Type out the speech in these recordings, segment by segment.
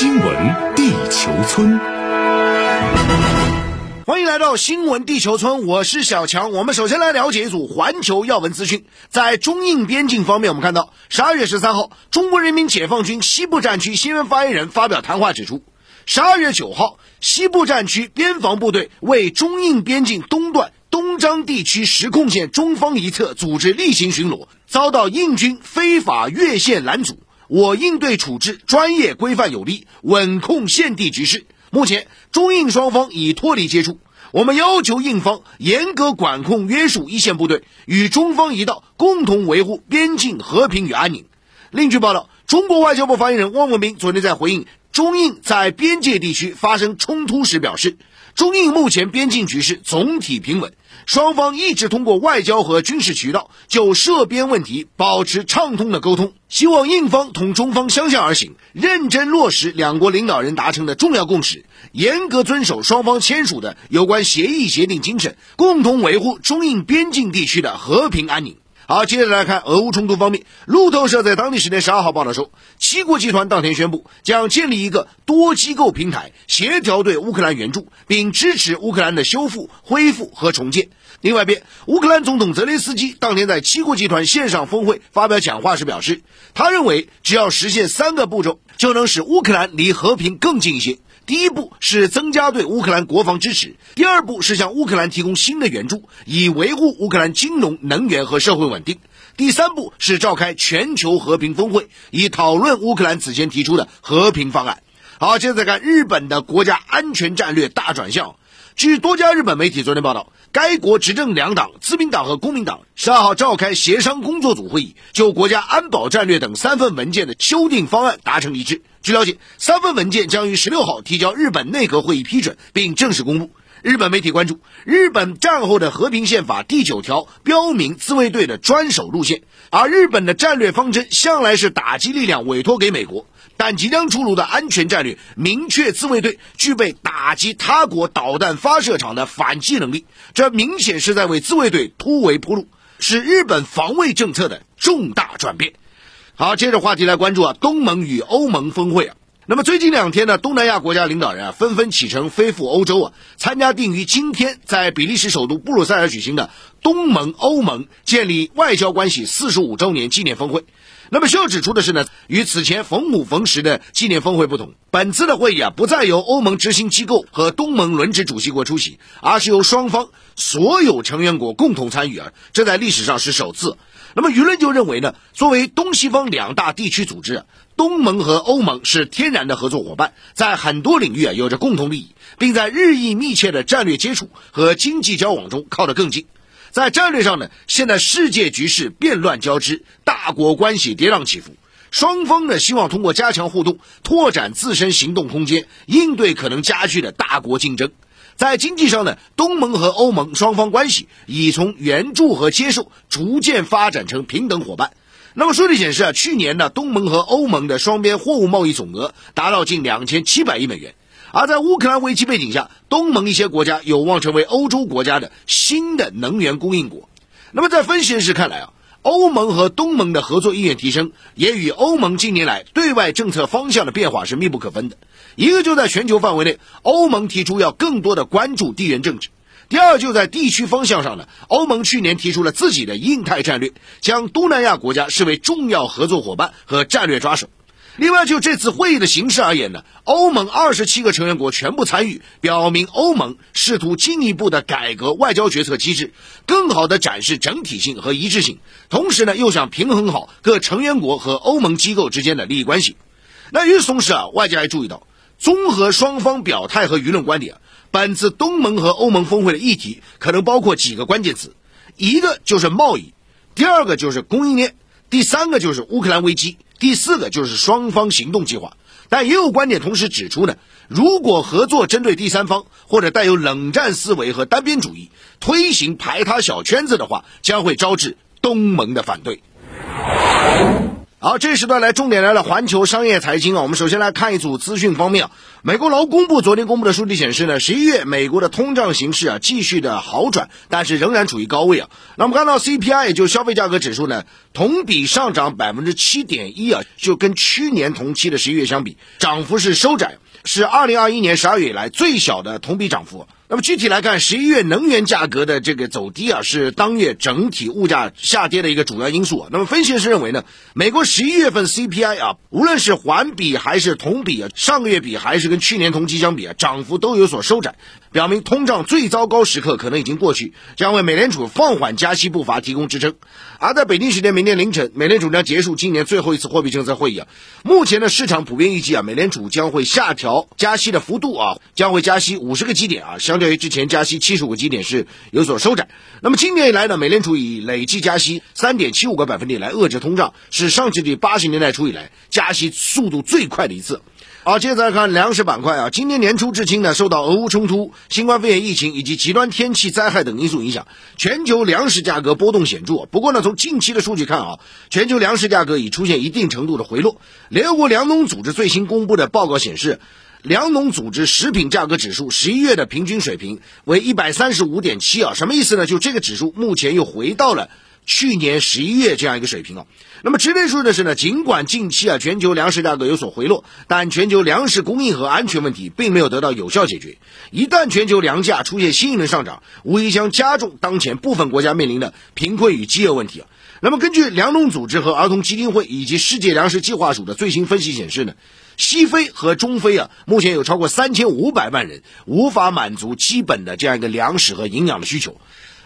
新闻地球村，欢迎来到新闻地球村，我是小强。我们首先来了解一组环球要闻资讯。在中印边境方面，我们看到十二月十三号，中国人民解放军西部战区新闻发言人发表谈话指出，十二月九号，西部战区边防部队为中印边境东段东张地区实控线中方一侧组织例行巡逻，遭到印军非法越线拦阻。我应对处置专业、规范、有力，稳控现地局势。目前，中印双方已脱离接触。我们要求印方严格管控、约束一线部队，与中方一道，共同维护边境和平与安宁。另据报道，中国外交部发言人汪文斌昨天在回应中印在边界地区发生冲突时表示，中印目前边境局势总体平稳。双方一直通过外交和军事渠道就涉边问题保持畅通的沟通，希望印方同中方相向而行，认真落实两国领导人达成的重要共识，严格遵守双方签署的有关协议协定精神，共同维护中印边境地区的和平安宁。好，接着来看俄乌冲突方面。路透社在当地时间十二号报道说，七国集团当天宣布将建立一个多机构平台，协调对乌克兰援助，并支持乌克兰的修复、恢复和重建。另外一边，乌克兰总统泽连斯基当天在七国集团线上峰会发表讲话时表示，他认为只要实现三个步骤，就能使乌克兰离和平更近一些。第一步是增加对乌克兰国防支持，第二步是向乌克兰提供新的援助，以维护乌克兰金融、能源和社会稳定。第三步是召开全球和平峰会，以讨论乌克兰此前提出的和平方案。好，接着再看日本的国家安全战略大转向。据多家日本媒体昨天报道，该国执政两党自民党和公民党十二号召开协商工作组会议，就国家安保战略等三份文件的修订方案达成一致。据了解，三份文件将于十六号提交日本内阁会议批准，并正式公布。日本媒体关注，日本战后的和平宪法第九条标明自卫队的专守路线，而日本的战略方针向来是打击力量委托给美国。但即将出炉的安全战略明确，自卫队具备打击他国导弹发射场的反击能力，这明显是在为自卫队突围铺路，是日本防卫政策的重大转变。好，接着话题来关注啊，东盟与欧盟峰会啊。那么最近两天呢，东南亚国家领导人啊纷纷启程飞赴欧洲啊，参加定于今天在比利时首都布鲁塞尔举行的东盟欧盟建立外交关系四十五周年纪念峰会。那么需要指出的是呢，与此前逢五逢十的纪念峰会不同，本次的会议啊不再由欧盟执行机构和东盟轮值主席国出席，而是由双方所有成员国共同参与啊，这在历史上是首次。那么舆论就认为呢，作为东西方两大地区组织，东盟和欧盟是天然的合作伙伴，在很多领域啊有着共同利益，并在日益密切的战略接触和经济交往中靠得更近。在战略上呢，现在世界局势变乱交织，大国关系跌宕起伏，双方呢希望通过加强互动，拓展自身行动空间，应对可能加剧的大国竞争。在经济上呢，东盟和欧盟双方关系已从援助和接受逐渐发展成平等伙伴。那么数据显示啊，去年呢，东盟和欧盟的双边货物贸易总额达到近两千七百亿美元。而在乌克兰危机背景下，东盟一些国家有望成为欧洲国家的新的能源供应国。那么，在分析人士看来啊，欧盟和东盟的合作意愿提升，也与欧盟近年来对外政策方向的变化是密不可分的。一个就在全球范围内，欧盟提出要更多的关注地缘政治；第二就在地区方向上呢，欧盟去年提出了自己的印太战略，将东南亚国家视为重要合作伙伴和战略抓手。另外，就这次会议的形式而言呢，欧盟二十七个成员国全部参与，表明欧盟试图进一步的改革外交决策机制，更好的展示整体性和一致性，同时呢，又想平衡好各成员国和欧盟机构之间的利益关系。那与此同时啊，外界还注意到，综合双方表态和舆论观点，本次东盟和欧盟峰会的议题可能包括几个关键词，一个就是贸易，第二个就是供应链，第三个就是乌克兰危机。第四个就是双方行动计划，但也有观点同时指出呢，如果合作针对第三方或者带有冷战思维和单边主义，推行排他小圈子的话，将会招致东盟的反对。好，这时段来重点来了，环球商业财经啊。我们首先来看一组资讯方面。美国劳工部昨天公布的数据显示呢，十一月美国的通胀形势啊继续的好转，但是仍然处于高位啊。那我们看到 CPI 也就消费价格指数呢，同比上涨百分之七点一啊，就跟去年同期的十一月相比，涨幅是收窄，是二零二一年十二月以来最小的同比涨幅。那么具体来看，十一月能源价格的这个走低啊，是当月整体物价下跌的一个主要因素。那么分析师认为呢，美国十一月份 CPI 啊，无论是环比还是同比啊，上个月比还是跟去年同期相比啊，涨幅都有所收窄，表明通胀最糟糕时刻可能已经过去，将为美联储放缓加息步伐提供支撑。而在北京时间明天凌晨，美联储将结束今年最后一次货币政策会议啊。目前的市场普遍预计啊，美联储将会下调加息的幅度啊，将会加息五十个基点啊，相。对于之前加息七十五个基点是有所收窄，那么今年以来呢，美联储以累计加息三点七五个百分点来遏制通胀，是上世纪八十年代初以来加息速度最快的一次。好，接着来看粮食板块啊，今年年初至今呢，受到俄乌冲突、新冠肺炎疫情以及极端天气灾害等因素影响，全球粮食价格波动显著。不过呢，从近期的数据看啊，全球粮食价格已出现一定程度的回落。联合国粮农组织最新公布的报告显示。粮农组织食品价格指数十一月的平均水平为一百三十五点七啊，什么意思呢？就这个指数目前又回到了去年十一月这样一个水平啊。那么值得注意的是呢，尽管近期啊全球粮食价格有所回落，但全球粮食供应和安全问题并没有得到有效解决。一旦全球粮价出现新一轮上涨，无疑将加重当前部分国家面临的贫困与饥饿问题啊。那么根据粮农组织和儿童基金会以及世界粮食计划署的最新分析显示呢。西非和中非啊，目前有超过三千五百万人无法满足基本的这样一个粮食和营养的需求。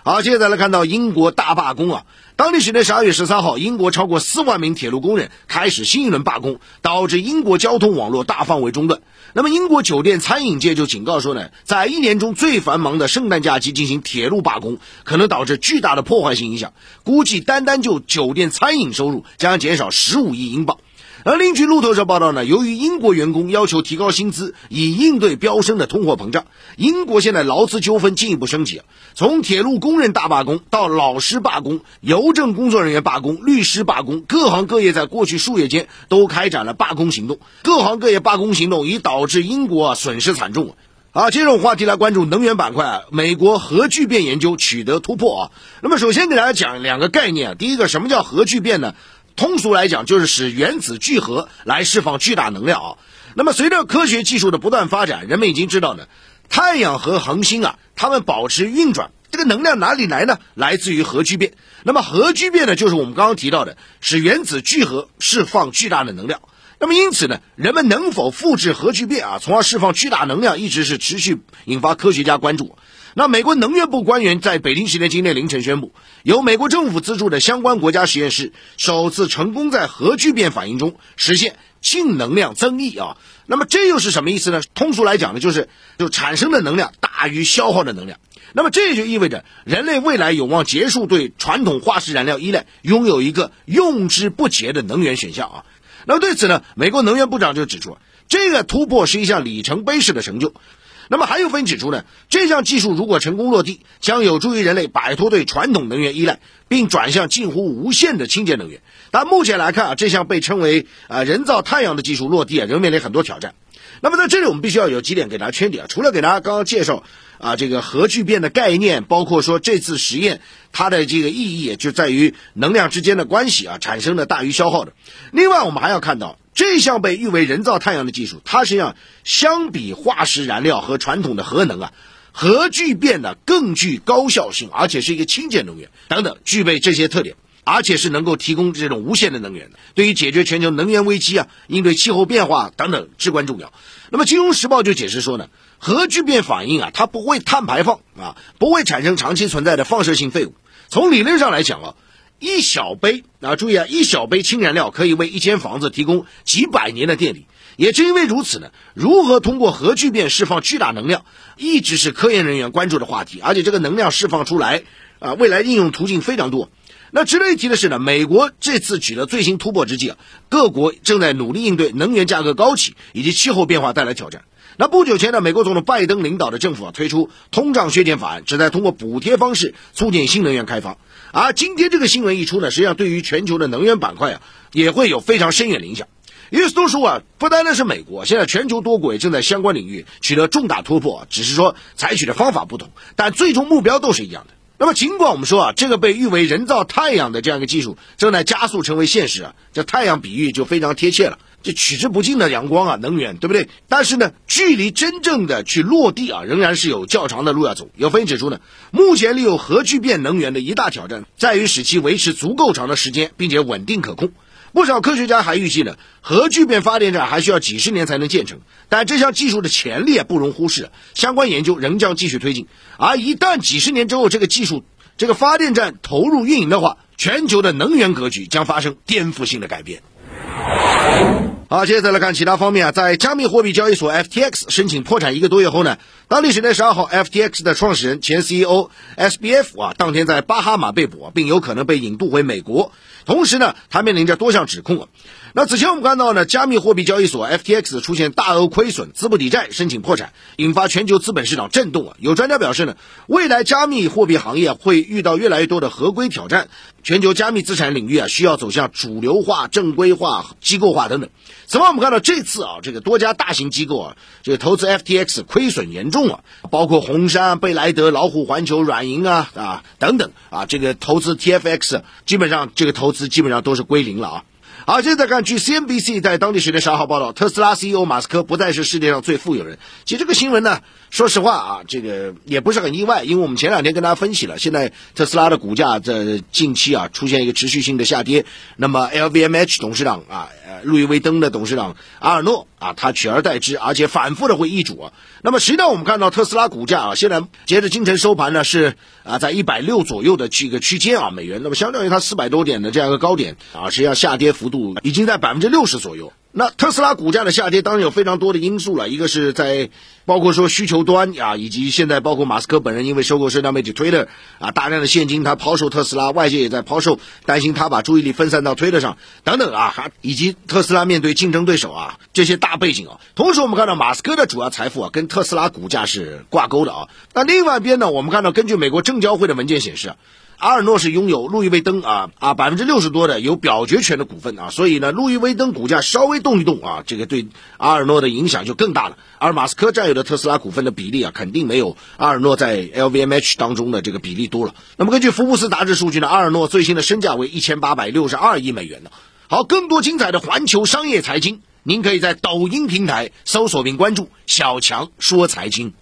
好，接着来看到英国大罢工啊，当地时间十二月十三号，英国超过四万名铁路工人开始新一轮罢工，导致英国交通网络大范围中断。那么，英国酒店餐饮界就警告说呢，在一年中最繁忙的圣诞假期进行铁路罢工，可能导致巨大的破坏性影响，估计单单就酒店餐饮收入将减少十五亿英镑。而另据路透社报道呢，由于英国员工要求提高薪资以应对飙升的通货膨胀，英国现在劳资纠纷进一步升级。从铁路工人大罢工到老师罢工、邮政工作人员罢工、律师罢工，各行各业在过去数月间都开展了罢工行动。各行各业罢工行动已导致英国损失惨重。好，接着话题来关注能源板块。啊美国核聚变研究取得突破啊！那么首先给大家讲两个概念啊，第一个，什么叫核聚变呢？通俗来讲，就是使原子聚合来释放巨大能量啊。那么，随着科学技术的不断发展，人们已经知道呢，太阳和恒星啊，它们保持运转，这个能量哪里来呢？来自于核聚变。那么，核聚变呢，就是我们刚刚提到的，使原子聚合释放巨大的能量。那么，因此呢，人们能否复制核聚变啊，从而释放巨大能量，一直是持续引发科学家关注。那美国能源部官员在北京时间今天凌晨宣布，由美国政府资助的相关国家实验室首次成功在核聚变反应中实现净能量增益啊。那么这又是什么意思呢？通俗来讲呢，就是就产生的能量大于消耗的能量。那么这也就意味着人类未来有望结束对传统化石燃料依赖，拥有一个用之不竭的能源选项啊。那么对此呢，美国能源部长就指出，这个突破是一项里程碑式的成就。那么还有分析指出呢，这项技术如果成功落地，将有助于人类摆脱对传统能源依赖，并转向近乎无限的清洁能源。但目前来看啊，这项被称为呃人造太阳的技术落地啊，仍面临很多挑战。那么在这里，我们必须要有几点给大家圈点啊。除了给大家刚刚介绍啊这个核聚变的概念，包括说这次实验它的这个意义，就在于能量之间的关系啊，产生的大于消耗的。另外，我们还要看到。这项被誉为人造太阳的技术，它实际上相比化石燃料和传统的核能啊，核聚变呢更具高效性，而且是一个清洁能源等等，具备这些特点，而且是能够提供这种无限的能源的，对于解决全球能源危机啊、应对气候变化等等至关重要。那么《金融时报》就解释说呢，核聚变反应啊，它不会碳排放啊，不会产生长期存在的放射性废物。从理论上来讲啊。一小杯啊，注意啊，一小杯氢燃料可以为一间房子提供几百年的电力。也正因为如此呢，如何通过核聚变释放巨大能量，一直是科研人员关注的话题。而且这个能量释放出来啊，未来应用途径非常多。那值得一提的是呢，美国这次取得最新突破之际啊，各国正在努力应对能源价格高企以及气候变化带来挑战。那不久前呢，美国总统拜登领导的政府啊推出通胀削减法案，旨在通过补贴方式促进新能源开发。而今天这个新闻一出呢，实际上对于全球的能源板块啊也会有非常深远的影响。与此都说啊，不单单是美国，现在全球多国也正在相关领域取得重大突破，只是说采取的方法不同，但最终目标都是一样的。那么，尽管我们说啊，这个被誉为人造太阳的这样一个技术正在加速成为现实啊，这太阳比喻就非常贴切了，这取之不尽的阳光啊，能源，对不对？但是呢，距离真正的去落地啊，仍然是有较长的路要走。有分析指出呢，目前利用核聚变能源的一大挑战在于使其维持足够长的时间，并且稳定可控。不少科学家还预计呢，核聚变发电站还需要几十年才能建成，但这项技术的潜力不容忽视，相关研究仍将继续推进。而一旦几十年之后这个技术、这个发电站投入运营的话，全球的能源格局将发生颠覆性的改变。好，接着来看其他方面啊，在加密货币交易所 FTX 申请破产一个多月后呢，当地时间十二号，FTX 的创始人、前 CEO SBF 啊，当天在巴哈马被捕，并有可能被引渡回美国。同时呢，他面临着多项指控啊。那此前我们看到呢，加密货币交易所 FTX 出现大额亏损，资不抵债，申请破产，引发全球资本市场震动啊。有专家表示呢，未来加密货币行业会遇到越来越多的合规挑战，全球加密资产领域啊需要走向主流化、正规化、机构化等等。此外，我们看到这次啊，这个多家大型机构啊，这个投资 FTX 亏损严重包括红杉、贝莱德、老虎环球、软银啊啊等等啊，这个投资 TFX 基本上这个投资基本上都是归零了啊。好，现在看，据 CNBC 在当地时间十二号报道，特斯拉 CEO 马斯克不再是世界上最富有人。其实这个新闻呢，说实话啊，这个也不是很意外，因为我们前两天跟大家分析了，现在特斯拉的股价在近期啊出现一个持续性的下跌。那么 LVMH 董事长啊，路易威登的董事长阿尔诺啊，他取而代之，而且反复的会易主啊。那么实际上我们看到特斯拉股价啊，现在截至今晨收盘呢是啊在一百六左右的这个区间啊美元，那么相当于它四百多点的这样一个高点啊，实际上下跌幅。度已经在百分之六十左右。那特斯拉股价的下跌当然有非常多的因素了，一个是在包括说需求端啊，以及现在包括马斯克本人因为收购社交媒体 Twitter 啊，大量的现金他抛售特斯拉，外界也在抛售，担心他把注意力分散到 Twitter 上等等啊，还以及特斯拉面对竞争对手啊这些大背景啊。同时我们看到马斯克的主要财富啊跟特斯拉股价是挂钩的啊。那另外一边呢，我们看到根据美国证交会的文件显示啊。阿尔诺是拥有路易威登啊啊百分之六十多的有表决权的股份啊，所以呢，路易威登股价稍微动一动啊，这个对阿尔诺的影响就更大了。而马斯克占有的特斯拉股份的比例啊，肯定没有阿尔诺在 LVMH 当中的这个比例多了。那么根据福布斯杂志数据呢，阿尔诺最新的身价为一千八百六十二亿美元呢。好，更多精彩的环球商业财经，您可以在抖音平台搜索并关注“小强说财经”。